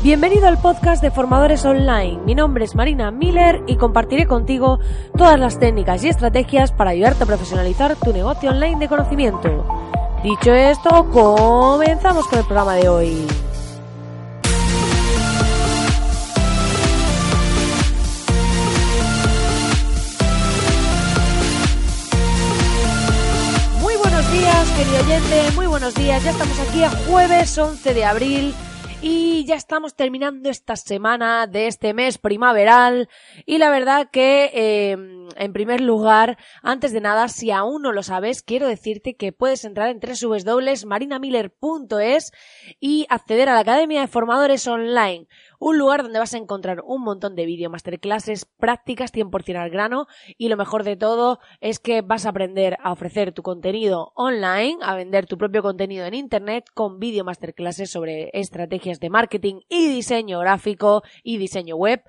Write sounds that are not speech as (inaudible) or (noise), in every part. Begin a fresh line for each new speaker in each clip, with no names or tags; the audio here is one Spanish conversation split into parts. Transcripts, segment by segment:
Bienvenido al podcast de Formadores Online. Mi nombre es Marina Miller y compartiré contigo todas las técnicas y estrategias para ayudarte a profesionalizar tu negocio online de conocimiento. Dicho esto, comenzamos con el programa de hoy. Muy buenos días, querido oyente, muy buenos días. Ya estamos aquí a jueves 11 de abril y ya estamos terminando esta semana de este mes primaveral. Y la verdad que eh, en primer lugar, antes de nada, si aún no lo sabes, quiero decirte que puedes entrar en www.marinamiller.es y acceder a la Academia de Formadores Online un lugar donde vas a encontrar un montón de vídeo masterclasses, prácticas 100% al grano y lo mejor de todo es que vas a aprender a ofrecer tu contenido online, a vender tu propio contenido en internet con vídeo masterclasses sobre estrategias de marketing y diseño gráfico y diseño web.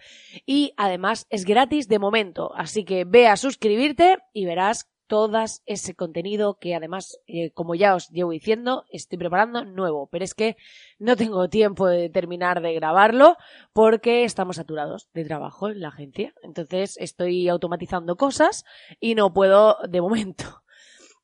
Y además es gratis de momento, así que ve a suscribirte y verás todas ese contenido que además, eh, como ya os llevo diciendo, estoy preparando nuevo, pero es que no tengo tiempo de terminar de grabarlo porque estamos saturados de trabajo en la agencia. Entonces estoy automatizando cosas y no puedo de momento.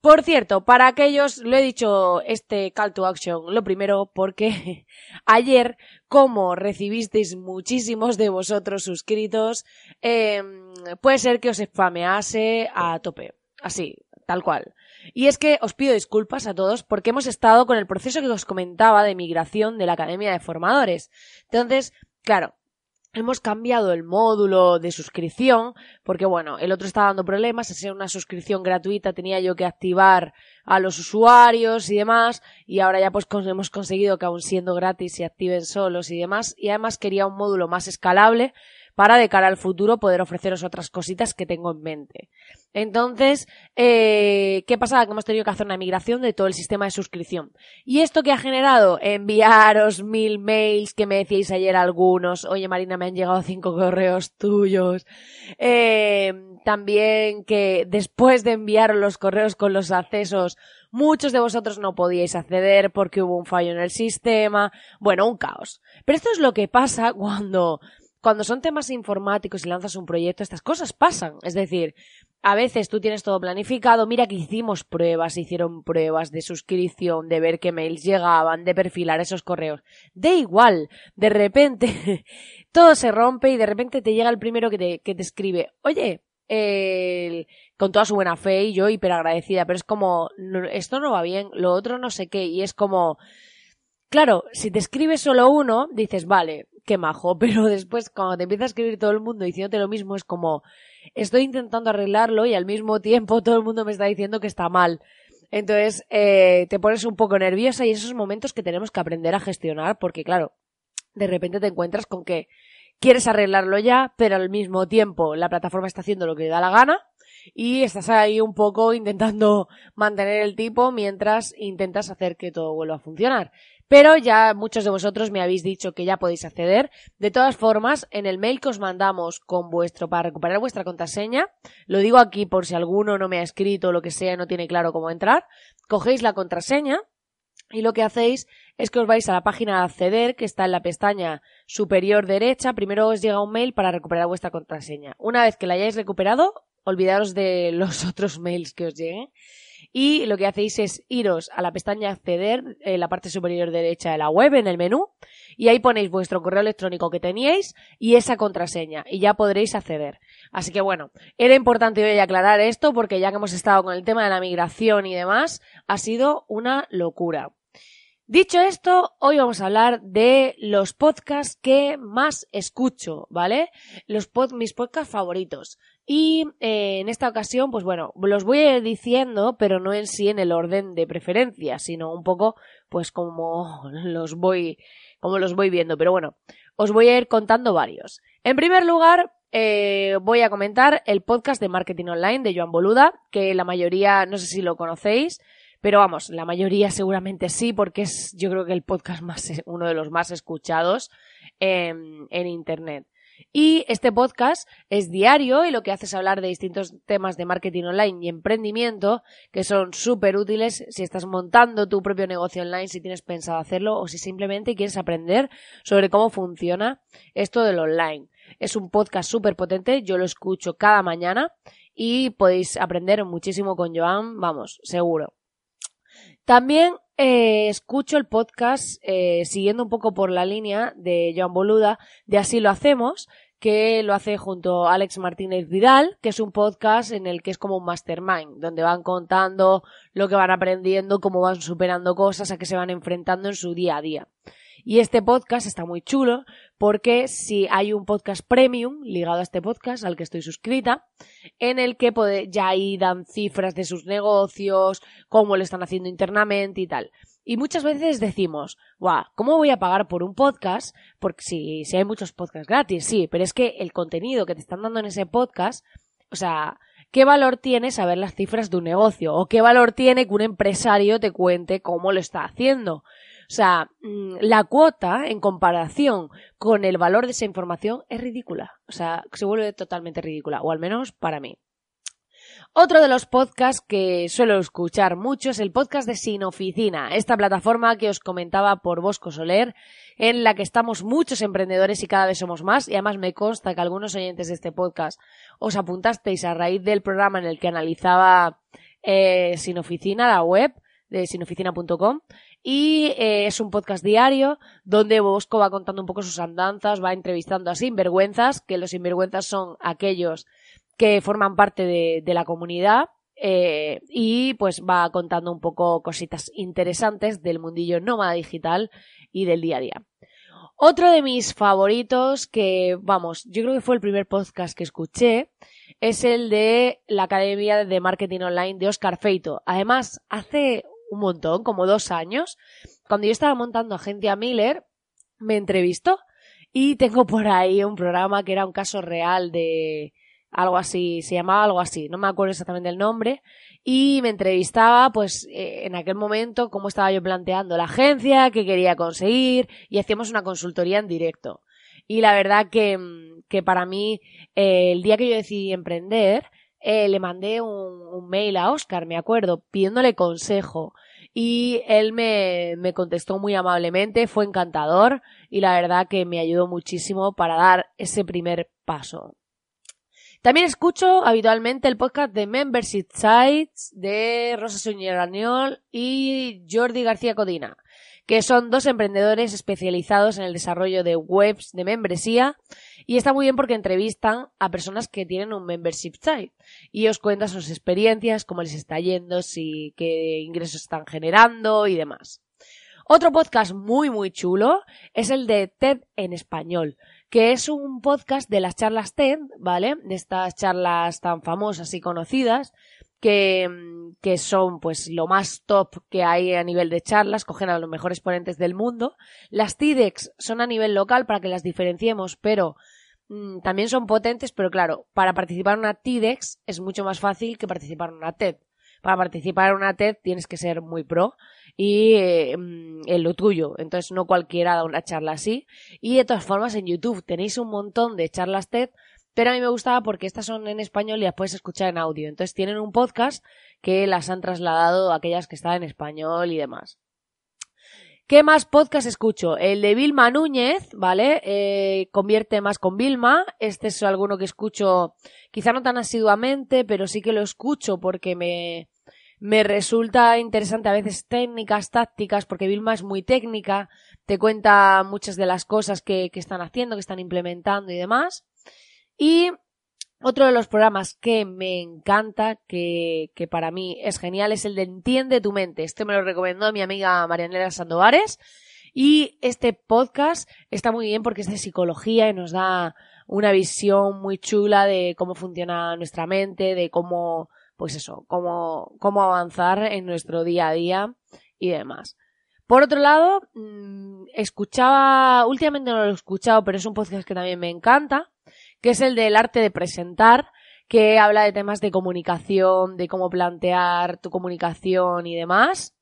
Por cierto, para aquellos, lo he dicho este call to action, lo primero, porque (laughs) ayer, como recibisteis muchísimos de vosotros suscritos, eh, puede ser que os spamease a tope. Así, tal cual. Y es que os pido disculpas a todos porque hemos estado con el proceso que os comentaba de migración de la Academia de Formadores. Entonces, claro, Hemos cambiado el módulo de suscripción porque, bueno, el otro estaba dando problemas. Ser una suscripción gratuita tenía yo que activar a los usuarios y demás. Y ahora ya pues hemos conseguido que aún siendo gratis se activen solos y demás. Y además quería un módulo más escalable para de cara al futuro poder ofreceros otras cositas que tengo en mente. Entonces, eh, ¿qué pasa? Que hemos tenido que hacer una migración de todo el sistema de suscripción. ¿Y esto que ha generado? Enviaros mil mails que me decíais ayer algunos. Oye, Marina, me han llegado cinco correos tuyos. Eh, también que después de enviar los correos con los accesos, muchos de vosotros no podíais acceder porque hubo un fallo en el sistema. Bueno, un caos. Pero esto es lo que pasa cuando cuando son temas informáticos y lanzas un proyecto, estas cosas pasan. Es decir, a veces tú tienes todo planificado, mira que hicimos pruebas, hicieron pruebas de suscripción, de ver qué mails llegaban, de perfilar esos correos. De igual, de repente (laughs) todo se rompe y de repente te llega el primero que te, que te escribe, oye, con toda su buena fe y yo hiper agradecida, pero es como, esto no va bien, lo otro no sé qué, y es como, claro, si te escribe solo uno, dices, vale, qué majo, (laughs) pero después cuando te empieza a escribir todo el mundo diciéndote lo mismo es como estoy intentando arreglarlo y al mismo tiempo (laughs) todo el mundo me está diciendo que está mal. Entonces eh, te pones un poco nerviosa y esos momentos que tenemos que aprender a gestionar porque claro, de repente te encuentras con que quieres arreglarlo ya, pero al mismo tiempo la plataforma está haciendo lo que le da la gana y estás ahí un poco intentando (laughs) mantener el tipo mientras intentas hacer que todo vuelva a funcionar. Pero ya muchos de vosotros me habéis dicho que ya podéis acceder. De todas formas, en el mail que os mandamos con vuestro, para recuperar vuestra contraseña, lo digo aquí por si alguno no me ha escrito o lo que sea, no tiene claro cómo entrar, cogéis la contraseña y lo que hacéis es que os vais a la página de acceder que está en la pestaña superior derecha. Primero os llega un mail para recuperar vuestra contraseña. Una vez que la hayáis recuperado, olvidaros de los (laughs) otros mails que os lleguen y lo que hacéis es iros a la pestaña acceder en la parte superior derecha de la web en el menú y ahí ponéis vuestro correo electrónico que teníais y esa contraseña y ya podréis acceder. Así que bueno, era importante hoy aclarar esto porque ya que hemos estado con el tema de la migración y demás, ha sido una locura. Dicho esto, hoy vamos a hablar de los podcasts que más escucho, ¿vale? Los mis podcasts favoritos. Y eh, en esta ocasión, pues bueno, los voy a ir diciendo, pero no en sí en el orden de preferencia, sino un poco, pues como (laughs) los voy, como los voy viendo. Pero bueno, os voy a ir contando varios. En primer lugar, eh, voy a comentar el podcast de marketing online de Joan Boluda, que la mayoría, no sé si lo conocéis, pero vamos, la mayoría seguramente sí, porque es, yo creo que el podcast más, (laughs) uno de los más escuchados en, en internet. Y este podcast es diario y lo que hace es hablar de distintos temas de marketing online y emprendimiento que son súper útiles si estás montando tu propio negocio online, si tienes pensado hacerlo o si simplemente quieres aprender sobre cómo funciona esto del online. Es un podcast súper potente, yo lo escucho cada mañana y podéis aprender muchísimo con Joan, vamos, seguro. También eh, escucho el podcast eh, siguiendo un poco por la línea de Joan Boluda, de Así lo hacemos, que lo hace junto a Alex Martínez Vidal, que es un podcast en el que es como un mastermind, donde van contando lo que van aprendiendo, cómo van superando cosas, a qué se van enfrentando en su día a día. Y este podcast está muy chulo porque si hay un podcast premium ligado a este podcast al que estoy suscrita, en el que ya ahí dan cifras de sus negocios, cómo lo están haciendo internamente y tal. Y muchas veces decimos, guau, ¿cómo voy a pagar por un podcast? Porque si, si hay muchos podcasts gratis, sí, pero es que el contenido que te están dando en ese podcast, o sea, ¿qué valor tiene saber las cifras de un negocio? ¿O qué valor tiene que un empresario te cuente cómo lo está haciendo? O sea, mm, la cuota en comparación con el valor de esa información es ridícula. O sea, se vuelve totalmente ridícula, o al menos para mí. Otro de los podcasts que suelo escuchar mucho es el podcast de Sin Oficina, esta plataforma que os comentaba por Bosco Soler, en la que estamos muchos emprendedores y cada vez somos más, y además me consta que algunos oyentes de este podcast os apuntasteis a raíz del programa en el que analizaba eh, Sin Oficina, la web de sinoficina.com, y eh, es un podcast diario donde Bosco va contando un poco sus andanzas, va entrevistando a sinvergüenzas, que los sinvergüenzas son aquellos que forman parte de, la comunidad eh, y pues va contando un poco cositas interesantes del mundillo nómada digital y del día a día. Otro de mis favoritos que, vamos, yo creo que fue el primer podcast que escuché, es el de la Academia de Marketing Online de Oscar Feito. Además, hace un montón, como dos años, cuando yo estaba montando Agencia Miller, me entrevistó y tengo por ahí un programa que era un caso real de algo así, se llamaba algo así, no me acuerdo exactamente el nombre, y me entrevistaba pues eh, en aquel momento cómo estaba yo planteando la agencia, qué quería conseguir y hacíamos una consultoría en directo. Y la verdad que, que para mí, eh, el día que yo decidí emprender, eh, le mandé un, mail a Oscar, me acuerdo, pidiéndole consejo. Y él me, me contestó muy amablemente, fue encantador y la verdad que me ayudó muchísimo para dar ese primer paso. También escucho habitualmente el podcast de Membership Sites de Rosa Suñer y Jordi García Codina que son dos emprendedores especializados en el desarrollo de webs de membresía y está muy bien porque entrevistan a personas que tienen un membership site y os cuentan sus experiencias, cómo les está yendo, si qué ingresos están generando y demás. Otro podcast muy muy chulo es el de TED en español, que es un podcast de las charlas TED, ¿vale? De estas charlas tan famosas y conocidas, que, son pues lo más top que hay a nivel de charlas, cogen a los mejores ponentes del mundo. Las TEDx son a nivel local para que las diferenciemos, pero mm, también son potentes, pero claro, para participar en una TEDx es mucho más fácil que participar en una TED. Para participar en una TED tienes que ser muy pro y eh, mm, en lo tuyo. Entonces no cualquiera da una charla así. Y de todas formas en YouTube tenéis un montón de charlas TED pero a mí me gustaba porque estas son en español y las puedes escuchar en audio. Entonces tienen un podcast que las han trasladado a aquellas que están en español y demás. ¿Qué más podcast escucho? El de Vilma Núñez, ¿vale? Eh, convierte más con Vilma. Este es alguno que escucho, quizá no tan asiduamente, pero sí que lo escucho porque me, me resulta interesante a veces técnicas, tácticas, porque Vilma es muy técnica, te cuenta muchas de las cosas que, que están haciendo, que están implementando y demás. Y otro de los programas que me encanta, que, que, para mí es genial, es el de Entiende tu mente. Este me lo recomendó mi amiga Marianela Sandovares. Y este podcast está muy bien porque es de psicología y nos da una visión muy chula de cómo funciona nuestra mente, de cómo, pues eso, cómo, cómo avanzar en nuestro día a día y demás. Por otro lado, mm, escuchaba, últimamente no lo he escuchado, pero es un podcast que también me encanta, que es el del arte de presentar, que habla de temas de comunicación, de cómo plantear tu comunicación y demás.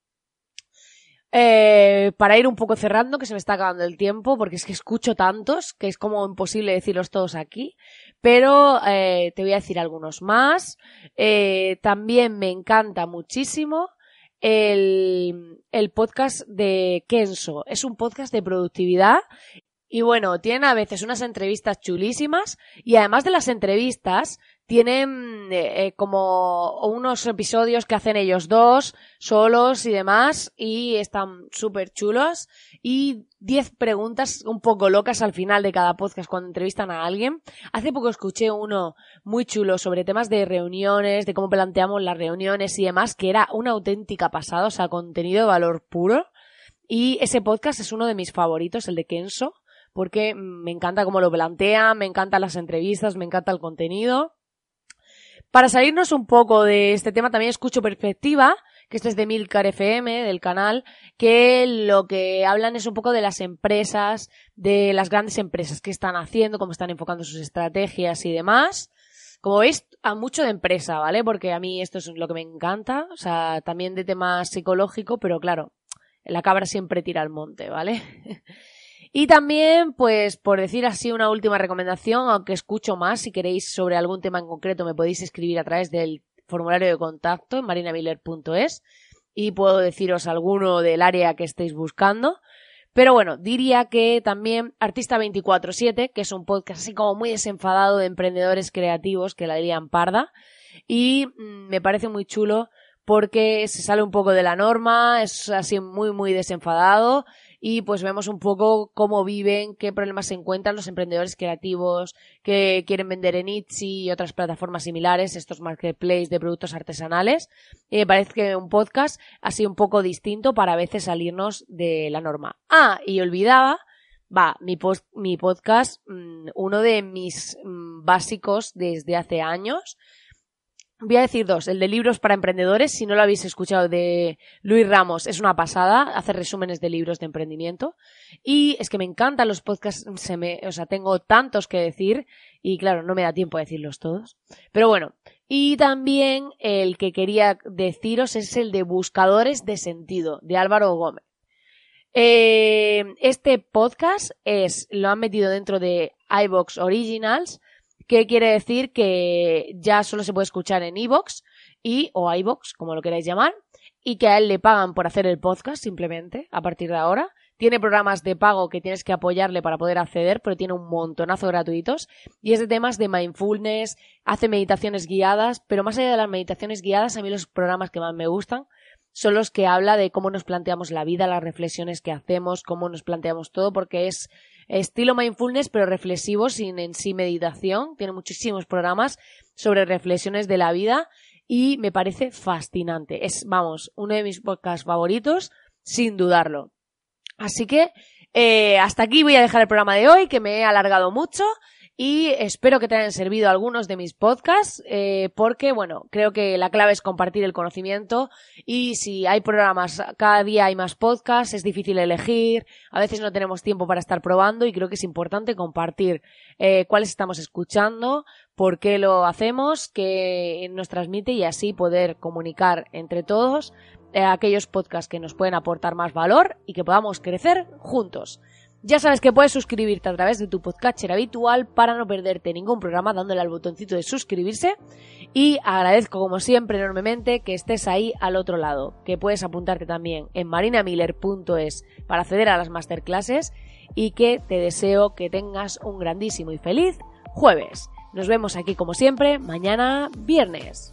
Eh, para ir un poco cerrando, que se me está acabando el tiempo, porque es que escucho tantos que es como imposible decirlos todos aquí. Pero eh, te voy a decir algunos más. Eh, también me encanta muchísimo el, el podcast de Kenso. Es un podcast de productividad y bueno, tienen a veces unas entrevistas chulísimas y además de las entrevistas, tienen eh, eh, como unos episodios que hacen ellos dos, solos y demás, y están súper chulos. Y diez preguntas un poco locas al final de cada podcast cuando entrevistan a alguien. Hace poco escuché uno muy chulo sobre temas de reuniones, de cómo planteamos las reuniones y demás, que era una auténtica pasada, o sea, contenido de valor puro. Y ese podcast es uno de mis favoritos, el de Kenso porque me encanta cómo lo plantea, me encantan las entrevistas, me encanta el contenido. Para salirnos un poco de este tema, también escucho Perspectiva, que este es de Milcar FM, del canal, que lo que hablan es un poco de las empresas, de las grandes empresas, qué están haciendo, cómo están enfocando sus estrategias y demás. Como veis, a mucho de empresa, ¿vale? Porque a mí esto es lo que me encanta, o sea, también de tema psicológico, pero claro, la cabra siempre tira al monte, ¿vale? (laughs) Y también, pues, por decir así una última recomendación, aunque escucho más, si queréis sobre algún tema en concreto me podéis escribir a través del formulario de contacto en marinamiller.es y puedo deciros alguno del área que estéis buscando. Pero bueno, diría que también Artista 24-7, que es un podcast así como muy desenfadado de emprendedores creativos que la dirían parda. Y mm, me parece muy chulo porque se sale un poco de la norma, es así muy, muy desenfadado y pues vemos un poco cómo viven, qué problemas se encuentran los emprendedores creativos que quieren vender en Etsy y otras plataformas similares, estos marketplaces de productos artesanales. Y me parece que un podcast así un poco distinto para a veces salirnos de la norma. Ah, y olvidaba, va, mi, mi podcast, mm, uno de mis mm, básicos desde hace años, Voy a decir dos. El de libros para emprendedores, si no lo habéis escuchado, de Luis Ramos, es una pasada. Hace resúmenes de libros de emprendimiento. Y es que me encantan los podcasts, se me, o sea, tengo tantos que decir y claro, no me da tiempo a decirlos todos. Pero bueno. Y también el que quería deciros es el de Buscadores de Sentido, de Álvaro Gómez. Eh, este podcast es, lo han metido dentro de iBox Originals que quiere decir que ya solo se puede escuchar en iVoox y o iVoox, como lo queráis llamar, y que a él le pagan por hacer el podcast simplemente a partir de ahora. Tiene programas de pago que tienes que apoyarle para poder acceder, pero tiene un montonazo gratuitos. Y es de temas de mindfulness, hace meditaciones guiadas, pero más allá de las meditaciones guiadas, a mí los programas que más me gustan son los que habla de cómo nos planteamos la vida, las reflexiones que hacemos, cómo nos planteamos todo, porque es estilo mindfulness, pero reflexivo, sin en sí meditación. Tiene muchísimos programas sobre reflexiones de la vida y me parece fascinante. Es, vamos, uno de mis podcasts favoritos, sin dudarlo. Así que eh, hasta aquí voy a dejar el programa de hoy, que me he alargado mucho y espero que te hayan servido algunos de mis podcasts eh, porque bueno creo que la clave es compartir el conocimiento y si hay programas cada día hay más podcasts es difícil elegir a veces no tenemos tiempo para estar probando y creo que es importante compartir eh, cuáles estamos escuchando por qué lo hacemos qué nos transmite y así poder comunicar entre todos eh, aquellos podcasts que nos pueden aportar más valor y que podamos crecer juntos. Ya sabes que puedes suscribirte a través de tu podcatcher habitual para no perderte ningún programa dándole al botoncito de suscribirse y agradezco como siempre enormemente que estés ahí al otro lado, que puedes apuntarte también en marinamiller.es para acceder a las masterclasses y que te deseo que tengas un grandísimo y feliz jueves. Nos vemos aquí como siempre mañana viernes.